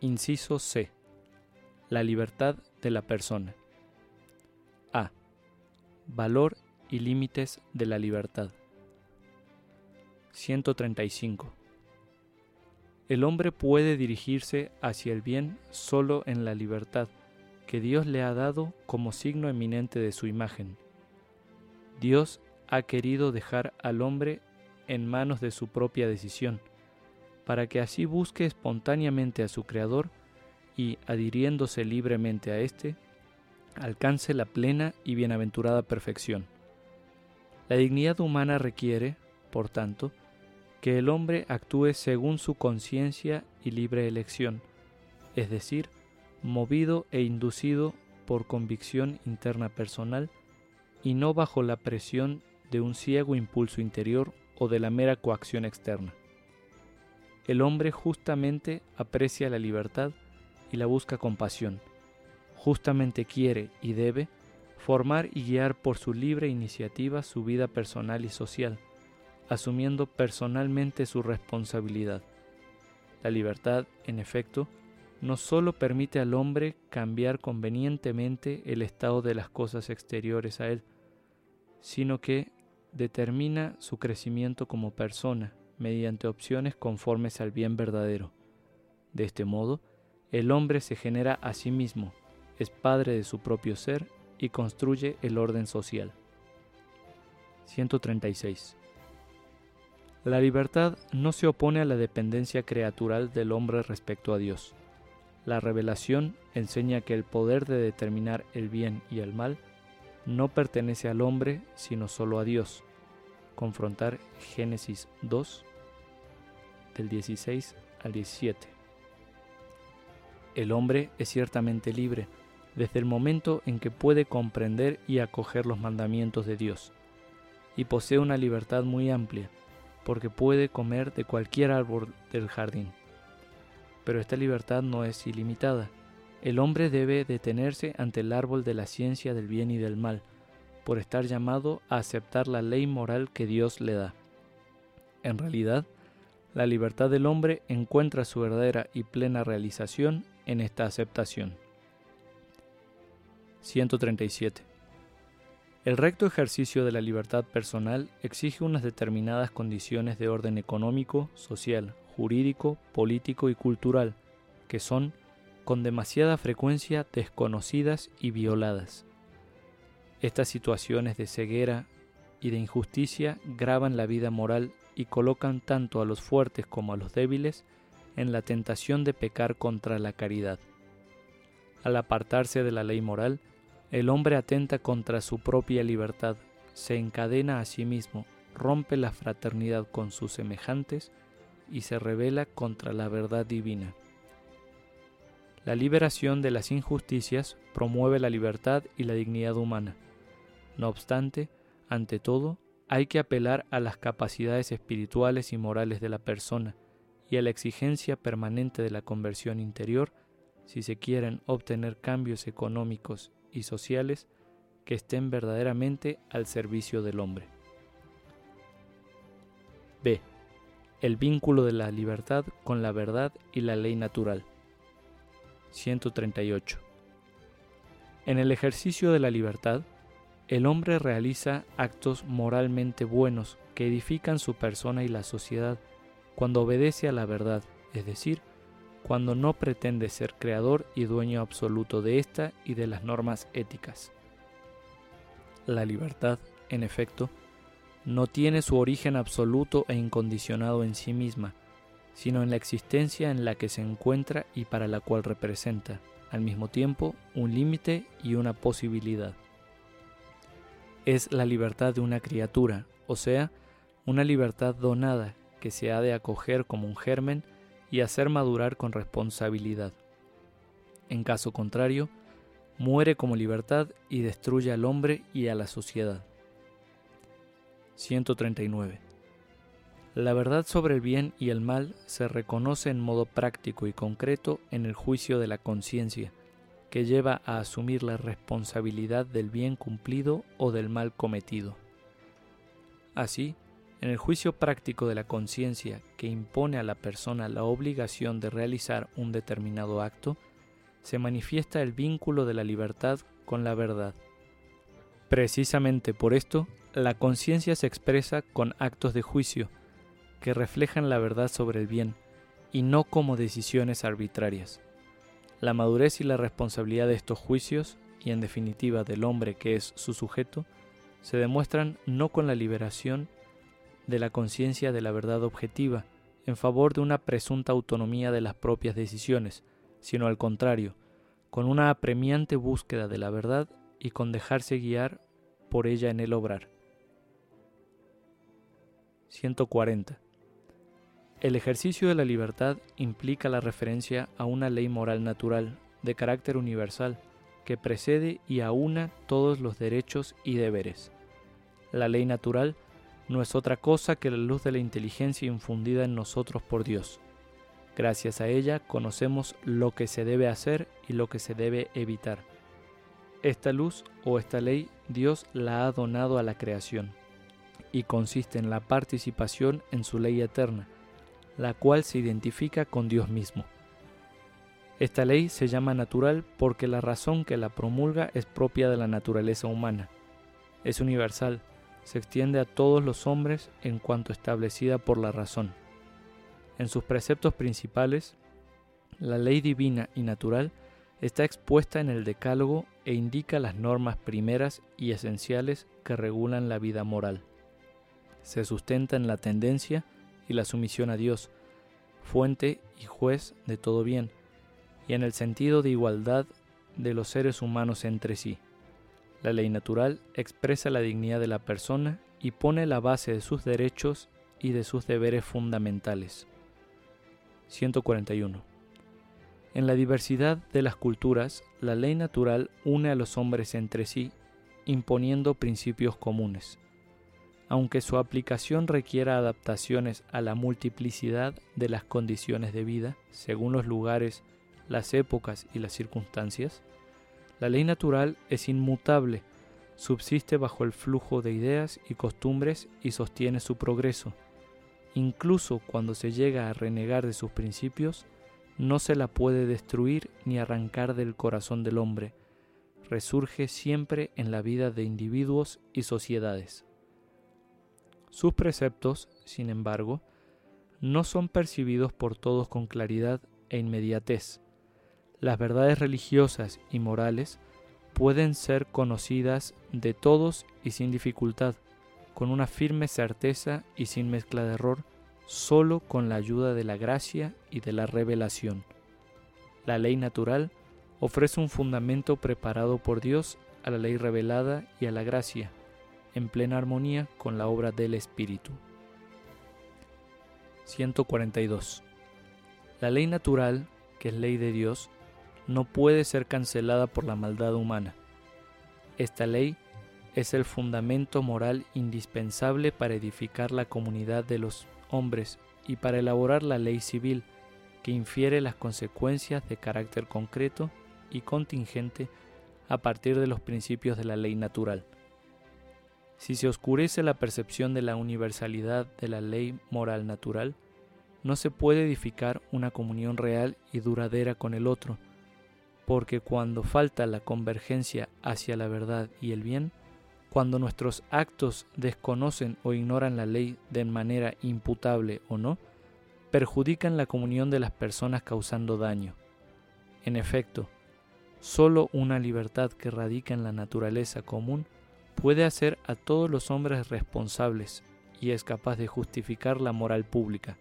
Inciso C. La libertad de la persona. A. Valor y límites de la libertad. 135. El hombre puede dirigirse hacia el bien solo en la libertad que Dios le ha dado como signo eminente de su imagen. Dios ha querido dejar al hombre en manos de su propia decisión, para que así busque espontáneamente a su Creador y, adhiriéndose libremente a éste, alcance la plena y bienaventurada perfección. La dignidad humana requiere, por tanto, que el hombre actúe según su conciencia y libre elección, es decir, movido e inducido por convicción interna personal y no bajo la presión de un ciego impulso interior o de la mera coacción externa. El hombre justamente aprecia la libertad y la busca con pasión. Justamente quiere y debe formar y guiar por su libre iniciativa su vida personal y social, asumiendo personalmente su responsabilidad. La libertad, en efecto, no sólo permite al hombre cambiar convenientemente el estado de las cosas exteriores a él, sino que determina su crecimiento como persona mediante opciones conformes al bien verdadero. De este modo, el hombre se genera a sí mismo, es padre de su propio ser y construye el orden social. 136. La libertad no se opone a la dependencia creatural del hombre respecto a Dios. La revelación enseña que el poder de determinar el bien y el mal no pertenece al hombre, sino solo a Dios. Confrontar Génesis 2, del 16 al 17. El hombre es ciertamente libre desde el momento en que puede comprender y acoger los mandamientos de Dios, y posee una libertad muy amplia, porque puede comer de cualquier árbol del jardín. Pero esta libertad no es ilimitada. El hombre debe detenerse ante el árbol de la ciencia del bien y del mal, por estar llamado a aceptar la ley moral que Dios le da. En realidad, la libertad del hombre encuentra su verdadera y plena realización en esta aceptación. 137. El recto ejercicio de la libertad personal exige unas determinadas condiciones de orden económico, social, jurídico, político y cultural, que son, con demasiada frecuencia, desconocidas y violadas. Estas situaciones de ceguera y de injusticia graban la vida moral y colocan tanto a los fuertes como a los débiles en la tentación de pecar contra la caridad. Al apartarse de la ley moral, el hombre atenta contra su propia libertad, se encadena a sí mismo, rompe la fraternidad con sus semejantes y se revela contra la verdad divina. La liberación de las injusticias promueve la libertad y la dignidad humana. No obstante, ante todo, hay que apelar a las capacidades espirituales y morales de la persona y a la exigencia permanente de la conversión interior si se quieren obtener cambios económicos y sociales que estén verdaderamente al servicio del hombre. B. El vínculo de la libertad con la verdad y la ley natural. 138. En el ejercicio de la libertad, el hombre realiza actos moralmente buenos que edifican su persona y la sociedad cuando obedece a la verdad, es decir, cuando no pretende ser creador y dueño absoluto de ésta y de las normas éticas. La libertad, en efecto, no tiene su origen absoluto e incondicionado en sí misma, sino en la existencia en la que se encuentra y para la cual representa, al mismo tiempo, un límite y una posibilidad. Es la libertad de una criatura, o sea, una libertad donada que se ha de acoger como un germen y hacer madurar con responsabilidad. En caso contrario, muere como libertad y destruye al hombre y a la sociedad. 139. La verdad sobre el bien y el mal se reconoce en modo práctico y concreto en el juicio de la conciencia, que lleva a asumir la responsabilidad del bien cumplido o del mal cometido. Así, En el juicio práctico de la conciencia que impone a la persona la obligación de realizar un determinado acto, se manifiesta el vínculo de la libertad con la verdad. Precisamente por esto, la conciencia se expresa con actos de juicio, que reflejan la verdad sobre el bien, y no como decisiones arbitrarias. La madurez y la responsabilidad de estos juicios, y en definitiva del hombre que es su sujeto, se demuestran no con la liberación de la conciencia de la verdad objetiva, en favor de una presunta autonomía de las propias decisiones, sino al contrario, con una apremiante búsqueda de la verdad y con dejarse guiar por ella en el obrar. 140. El ejercicio de la libertad implica la referencia a una ley moral natural, de carácter universal, que precede y aúna todos los derechos y deberes. La ley natural no es otra cosa que la luz de la inteligencia infundida en nosotros por Dios. Gracias a ella conocemos lo que se debe hacer y lo que se debe evitar. Esta luz o esta ley Dios la ha donado a la creación y consiste en la participación en su ley eterna, la cual se identifica con Dios mismo. Esta ley se llama natural porque la razón que la promulga es propia de la naturaleza humana. Es universal, se extiende a todos los hombres en cuanto establecida por la razón. En sus preceptos principales, la ley divina y natural está expuesta en el Decálogo e indica las normas primeras y esenciales que regulan la vida moral. Se sustenta en la tendencia y la sumisión a Dios, fuente y juez de todo bien, y en el sentido de igualdad de los seres humanos entre sí. La ley natural expresa la dignidad de la persona y pone la base de sus derechos y de sus deberes fundamentales. 141. En la diversidad de las culturas, la ley natural une a los hombres entre sí, imponiendo principios comunes. Aunque su aplicación requiera adaptaciones a la multiplicidad de las condiciones de vida, según los lugares, las épocas y las circunstancias, la ley natural es inmutable, subsiste bajo el flujo de ideas y costumbres y sostiene su progreso. Incluso cuando se llega a renegar de sus principios, no se la puede destruir ni arrancar del corazón del hombre. Resurge siempre en la vida de individuos y sociedades. Sus preceptos, sin embargo, no son percibidos por todos con claridad e inmediatez. Las verdades religiosas y morales pueden ser conocidas de todos y sin dificultad, con una firme certeza y sin mezcla de error, solo con la ayuda de la gracia y de la revelación. La ley natural ofrece un fundamento preparado por Dios a la ley revelada y a la gracia, en plena armonía con la obra del Espíritu. 142. La ley natural, que es ley de Dios, no puede ser cancelada por la maldad humana. Esta ley es el fundamento moral indispensable para edificar la comunidad de los hombres y para elaborar la ley civil que infiere las consecuencias de carácter concreto y contingente a partir de los principios de la ley natural. Si se oscurece la percepción de la universalidad de la ley moral natural, no se puede edificar una comunión real y duradera con el otro, porque cuando falta la convergencia hacia la verdad y el bien, cuando nuestros actos desconocen o ignoran la ley de manera imputable o no, perjudican la comunión de las personas causando daño. En efecto, sólo una libertad que radica en la naturaleza común puede hacer a todos los hombres responsables y es capaz de justificar la moral pública.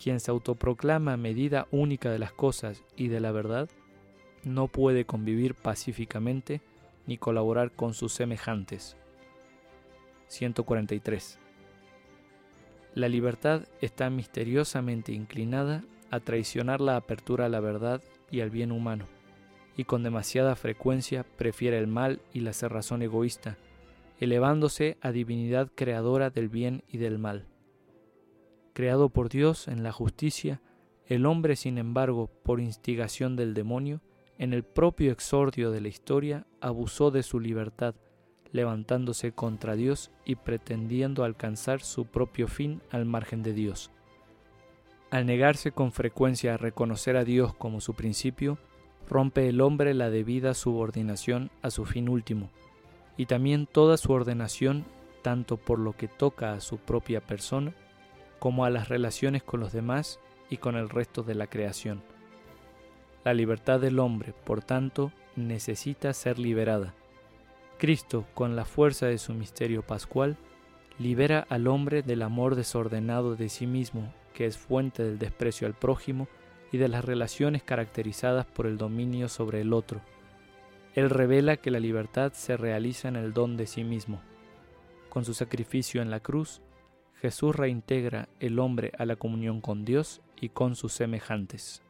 Quien se autoproclama medida única de las cosas y de la verdad, no puede convivir pacíficamente ni colaborar con sus semejantes. 143. La libertad está misteriosamente inclinada a traicionar la apertura a la verdad y al bien humano, y con demasiada frecuencia prefiere el mal y la cerrazón egoísta, elevándose a divinidad creadora del bien y del mal. Creado por Dios en la justicia, el hombre, sin embargo, por instigación del demonio, en el propio exordio de la historia, abusó de su libertad, levantándose contra Dios y pretendiendo alcanzar su propio fin al margen de Dios. Al negarse con frecuencia a reconocer a Dios como su principio, rompe el hombre la debida subordinación a su fin último, y también toda su ordenación tanto por lo que toca a su propia persona como a las relaciones con los demás y con el resto de la creación. La libertad del hombre, por tanto, necesita ser liberada. Cristo, con la fuerza de su misterio pascual, libera al hombre del amor desordenado de sí mismo, que es fuente del desprecio al prójimo y de las relaciones caracterizadas por el dominio sobre el otro. Él revela que la libertad se realiza en el don de sí mismo. Con su sacrificio en la cruz, Jesús reintegra el hombre a la comunión con Dios y con sus semejantes.